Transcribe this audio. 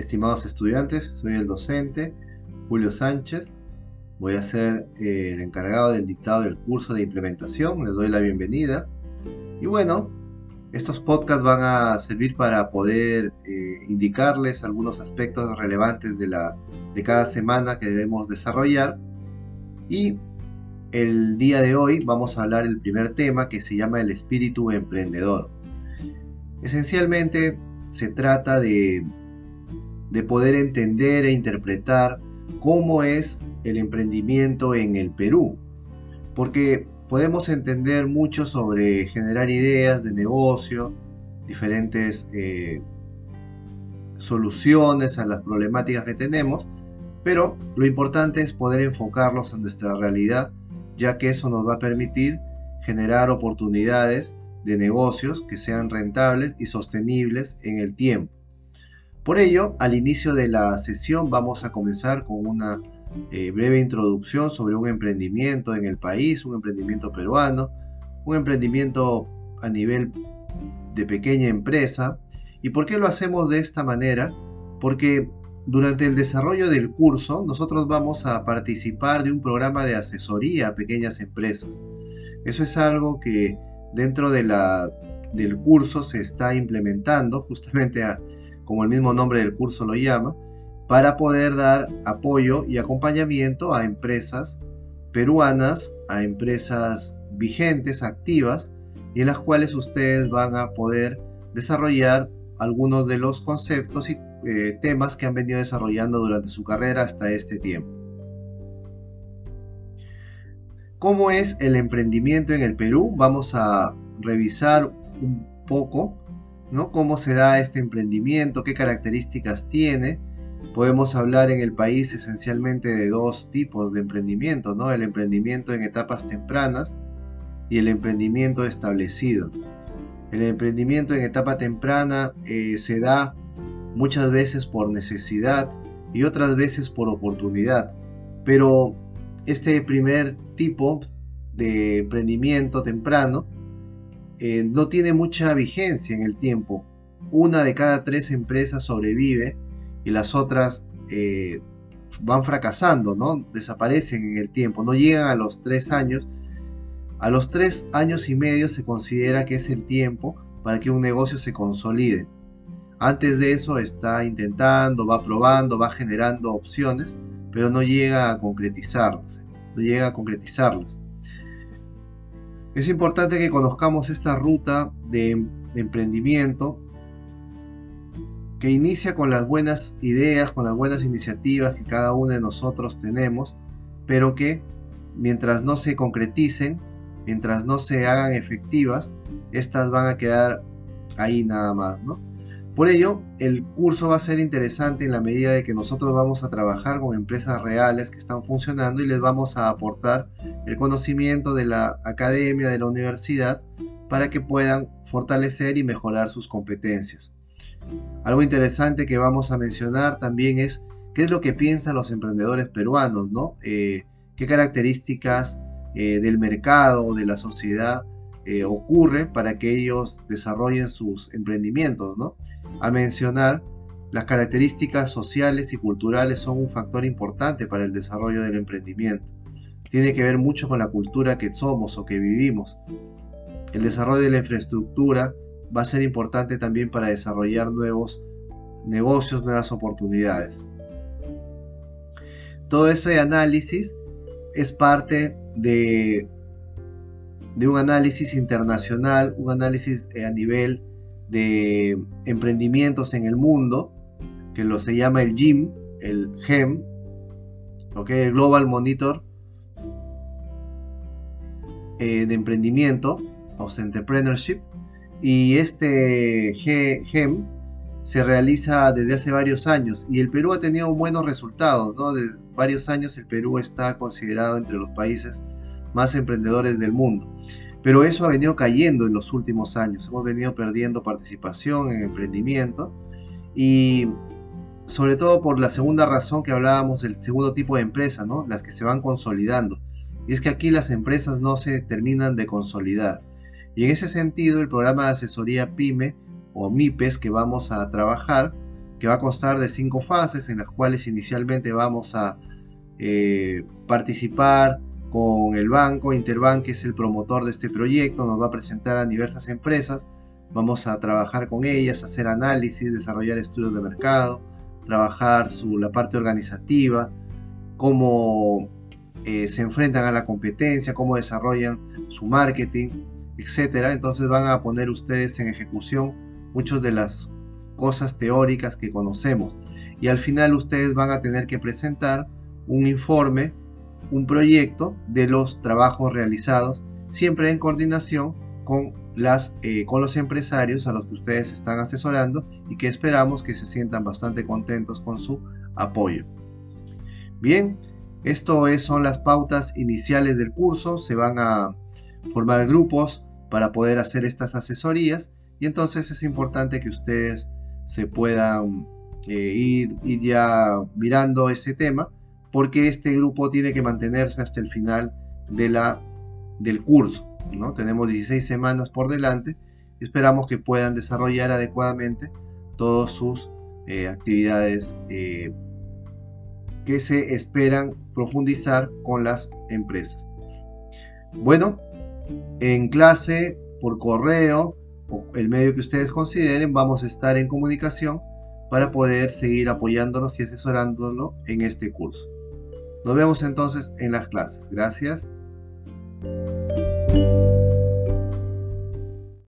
estimados estudiantes, soy el docente Julio Sánchez. Voy a ser eh, el encargado del dictado del curso de implementación. Les doy la bienvenida. Y bueno, estos podcasts van a servir para poder eh, indicarles algunos aspectos relevantes de, la, de cada semana que debemos desarrollar. Y el día de hoy vamos a hablar el primer tema que se llama el espíritu emprendedor. Esencialmente se trata de de poder entender e interpretar cómo es el emprendimiento en el Perú. Porque podemos entender mucho sobre generar ideas de negocio, diferentes eh, soluciones a las problemáticas que tenemos, pero lo importante es poder enfocarlos a nuestra realidad, ya que eso nos va a permitir generar oportunidades de negocios que sean rentables y sostenibles en el tiempo. Por ello, al inicio de la sesión vamos a comenzar con una eh, breve introducción sobre un emprendimiento en el país, un emprendimiento peruano, un emprendimiento a nivel de pequeña empresa. ¿Y por qué lo hacemos de esta manera? Porque durante el desarrollo del curso nosotros vamos a participar de un programa de asesoría a pequeñas empresas. Eso es algo que dentro de del curso se está implementando justamente a, como el mismo nombre del curso lo llama, para poder dar apoyo y acompañamiento a empresas peruanas, a empresas vigentes, activas, y en las cuales ustedes van a poder desarrollar algunos de los conceptos y eh, temas que han venido desarrollando durante su carrera hasta este tiempo. ¿Cómo es el emprendimiento en el Perú? Vamos a revisar un poco ¿no? ¿Cómo se da este emprendimiento? ¿Qué características tiene? Podemos hablar en el país esencialmente de dos tipos de emprendimiento, ¿no? El emprendimiento en etapas tempranas y el emprendimiento establecido. El emprendimiento en etapa temprana eh, se da muchas veces por necesidad y otras veces por oportunidad. Pero este primer tipo de emprendimiento temprano eh, no tiene mucha vigencia en el tiempo. Una de cada tres empresas sobrevive y las otras eh, van fracasando, ¿no? Desaparecen en el tiempo, no llegan a los tres años. A los tres años y medio se considera que es el tiempo para que un negocio se consolide. Antes de eso está intentando, va probando, va generando opciones, pero no llega a concretizarlas. No llega a concretizarlas. Es importante que conozcamos esta ruta de, emprendimiento que inicia con las buenas ideas, con las buenas iniciativas que cada uno de nosotros tenemos, pero que mientras no se concreticen, mientras no se hagan efectivas, estas van a quedar ahí nada más, ¿no? Por ello, el curso va a ser interesante en la medida de que nosotros vamos a trabajar con empresas reales que están funcionando y les vamos a aportar el conocimiento de la academia, de la universidad, para que puedan fortalecer y mejorar sus competencias. Algo interesante que vamos a mencionar también es qué es lo que piensan los emprendedores peruanos, ¿no? Eh, qué características eh, del mercado, de la sociedad, eh, ocurre para que ellos desarrollen sus emprendimientos, ¿no? A mencionar, las características sociales y culturales son un factor importante para el desarrollo del emprendimiento. Tiene que ver mucho con la cultura que somos o que vivimos. El desarrollo de la infraestructura va a ser importante también para desarrollar nuevos negocios, nuevas oportunidades. Todo ese análisis es parte de de un análisis internacional, un análisis eh, a nivel de emprendimientos en el mundo, que lo se llama el GIM, el GEM, Global Monitor eh, de Emprendimiento, of Entrepreneurship, y este GEM se realiza desde hace varios años y el Perú ha tenido buenos resultados, ¿no? De varios años el Perú está considerado entre los países más emprendedores del mundo. Pero eso ha venido cayendo en los últimos años. Hemos venido perdiendo participación en emprendimiento y sobre todo por la segunda razón que hablábamos, el segundo tipo de empresa, ¿no? Las que se van consolidando. Y es que aquí las empresas no se terminan de consolidar. Y en ese sentido, el programa de asesoría PYME o MIPES que vamos a trabajar que va a constar de cinco fases en las cuales inicialmente vamos a eh, participar con el banco. Interbank, que es el promotor de este proyecto, nos va a presentar a diversas empresas. Vamos a trabajar con ellas, hacer análisis, desarrollar estudios de mercado, trabajar su, la parte organizativa, cómo eh, se enfrentan a la competencia, cómo desarrollan su marketing, etcétera. Entonces van a poner ustedes en ejecución muchas de las cosas teóricas que conocemos. Y al final ustedes van a tener que presentar un informe, un proyecto de los trabajos realizados, siempre en coordinación con, las, eh, con los empresarios a los que ustedes están asesorando y que esperamos que se sientan bastante contentos con su apoyo. Bien, esto es, son las pautas iniciales del curso, se van a formar grupos para poder hacer estas asesorías y entonces es importante que ustedes se puedan eh, ir, ir ya mirando ese tema porque este grupo tiene que mantenerse hasta el final de la, del curso. ¿no? Tenemos 16 semanas por delante y esperamos que puedan desarrollar adecuadamente todas sus eh, actividades eh, que se esperan profundizar con las empresas. Bueno, en clase, por correo o el medio que ustedes consideren, vamos a estar en comunicación para poder seguir apoyándonos y asesorándolo en este curso. Nos vemos entonces en las clases. Gracias.